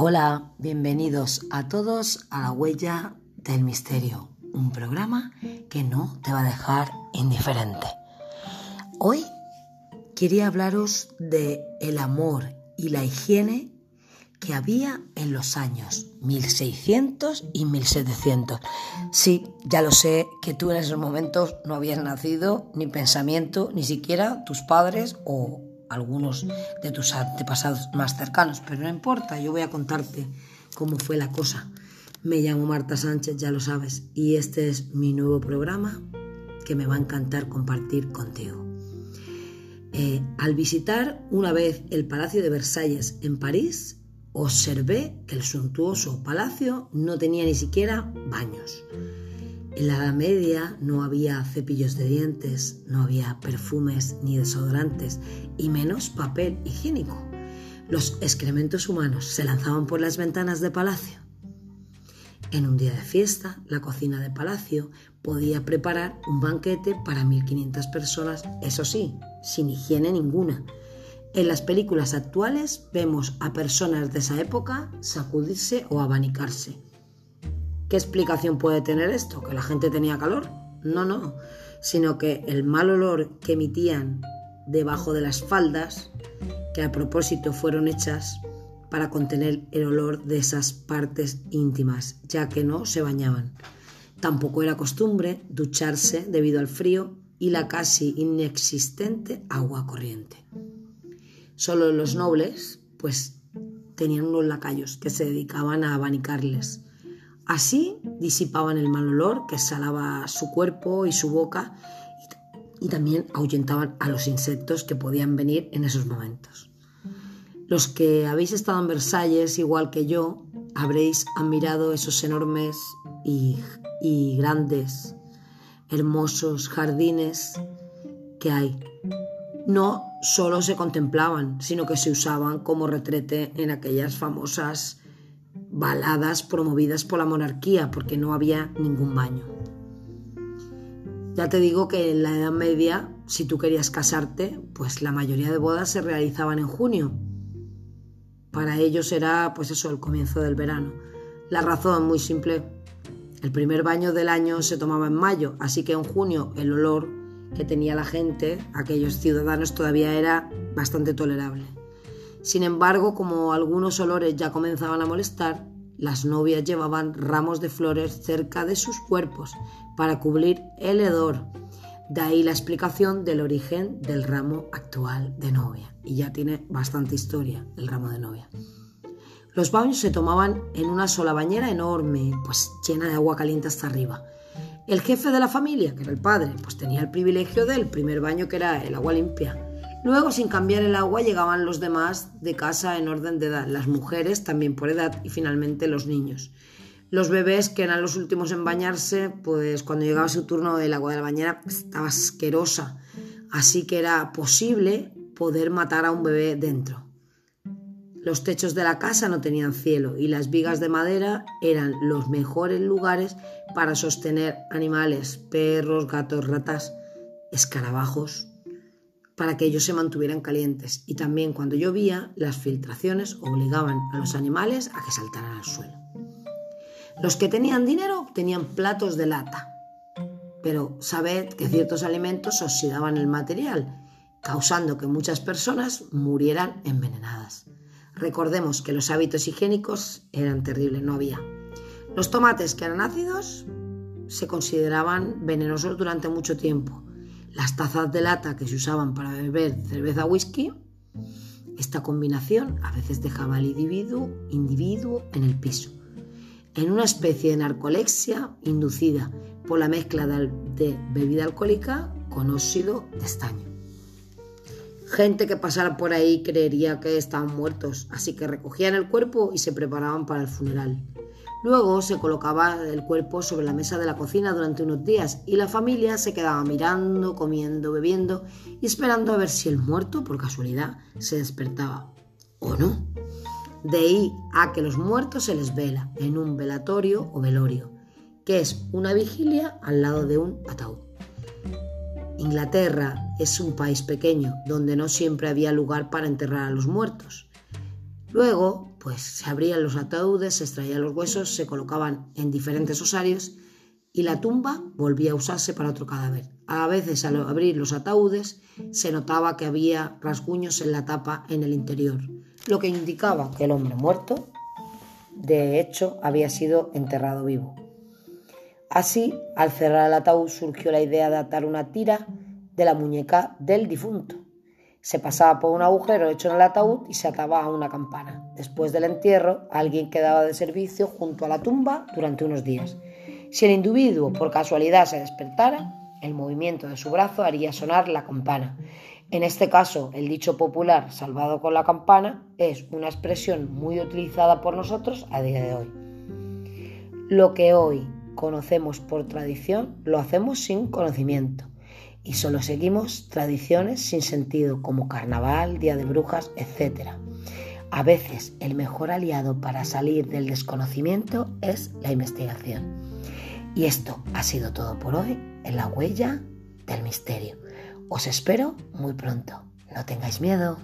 Hola, bienvenidos a todos a La Huella del Misterio, un programa que no te va a dejar indiferente. Hoy quería hablaros de el amor y la higiene que había en los años 1600 y 1700. Sí, ya lo sé que tú en esos momentos no habías nacido, ni pensamiento, ni siquiera tus padres o algunos de tus antepasados más cercanos, pero no importa, yo voy a contarte cómo fue la cosa. Me llamo Marta Sánchez, ya lo sabes, y este es mi nuevo programa que me va a encantar compartir contigo. Eh, al visitar una vez el Palacio de Versalles en París, observé que el suntuoso palacio no tenía ni siquiera baños. En la Edad Media no había cepillos de dientes, no había perfumes ni desodorantes y menos papel higiénico. Los excrementos humanos se lanzaban por las ventanas de palacio. En un día de fiesta, la cocina de palacio podía preparar un banquete para 1.500 personas, eso sí, sin higiene ninguna. En las películas actuales vemos a personas de esa época sacudirse o abanicarse. ¿Qué explicación puede tener esto? ¿Que la gente tenía calor? No, no, sino que el mal olor que emitían debajo de las faldas, que a propósito fueron hechas para contener el olor de esas partes íntimas, ya que no se bañaban. Tampoco era costumbre ducharse debido al frío y la casi inexistente agua corriente. Solo los nobles, pues, tenían unos lacayos que se dedicaban a abanicarles Así disipaban el mal olor que salaba su cuerpo y su boca y también ahuyentaban a los insectos que podían venir en esos momentos. Los que habéis estado en Versalles, igual que yo, habréis admirado esos enormes y, y grandes, hermosos jardines que hay. No solo se contemplaban, sino que se usaban como retrete en aquellas famosas baladas promovidas por la monarquía porque no había ningún baño. Ya te digo que en la Edad Media, si tú querías casarte, pues la mayoría de bodas se realizaban en junio. Para ellos era, pues eso, el comienzo del verano. La razón muy simple. El primer baño del año se tomaba en mayo, así que en junio el olor que tenía la gente, aquellos ciudadanos, todavía era bastante tolerable. Sin embargo, como algunos olores ya comenzaban a molestar, las novias llevaban ramos de flores cerca de sus cuerpos para cubrir el hedor. De ahí la explicación del origen del ramo actual de novia. Y ya tiene bastante historia el ramo de novia. Los baños se tomaban en una sola bañera enorme, pues llena de agua caliente hasta arriba. El jefe de la familia, que era el padre, pues tenía el privilegio del primer baño que era el agua limpia Luego, sin cambiar el agua, llegaban los demás de casa en orden de edad, las mujeres también por edad y finalmente los niños. Los bebés, que eran los últimos en bañarse, pues cuando llegaba su turno del agua de la bañera estaba asquerosa, así que era posible poder matar a un bebé dentro. Los techos de la casa no tenían cielo y las vigas de madera eran los mejores lugares para sostener animales, perros, gatos, ratas, escarabajos, para que ellos se mantuvieran calientes y también cuando llovía las filtraciones obligaban a los animales a que saltaran al suelo. Los que tenían dinero tenían platos de lata, pero sabed que ciertos alimentos oxidaban el material, causando que muchas personas murieran envenenadas. Recordemos que los hábitos higiénicos eran terribles, no había. Los tomates que eran ácidos se consideraban venenosos durante mucho tiempo las tazas de lata que se usaban para beber cerveza whisky, esta combinación a veces dejaba al individuo, en el piso, en una especie de narcolexia inducida por la mezcla de bebida alcohólica con óxido de estaño. Gente que pasara por ahí creería que estaban muertos, así que recogían el cuerpo y se preparaban para el funeral. Luego se colocaba el cuerpo sobre la mesa de la cocina durante unos días y la familia se quedaba mirando, comiendo, bebiendo y esperando a ver si el muerto, por casualidad, se despertaba o no. De ahí a que los muertos se les vela en un velatorio o velorio, que es una vigilia al lado de un ataúd. Inglaterra es un país pequeño donde no siempre había lugar para enterrar a los muertos. Luego pues se abrían los ataúdes, se extraían los huesos, se colocaban en diferentes osarios y la tumba volvía a usarse para otro cadáver. A veces al abrir los ataúdes se notaba que había rasguños en la tapa en el interior, lo que indicaba que el hombre muerto, de hecho, había sido enterrado vivo. Así, al cerrar el ataúd surgió la idea de atar una tira de la muñeca del difunto. Se pasaba por un agujero hecho en el ataúd y se ataba a una campana. Después del entierro, alguien quedaba de servicio junto a la tumba durante unos días. Si el individuo por casualidad se despertara, el movimiento de su brazo haría sonar la campana. En este caso, el dicho popular salvado con la campana es una expresión muy utilizada por nosotros a día de hoy. Lo que hoy conocemos por tradición lo hacemos sin conocimiento y solo seguimos tradiciones sin sentido como carnaval, día de brujas, etc. A veces el mejor aliado para salir del desconocimiento es la investigación. Y esto ha sido todo por hoy en la huella del misterio. Os espero muy pronto. No tengáis miedo.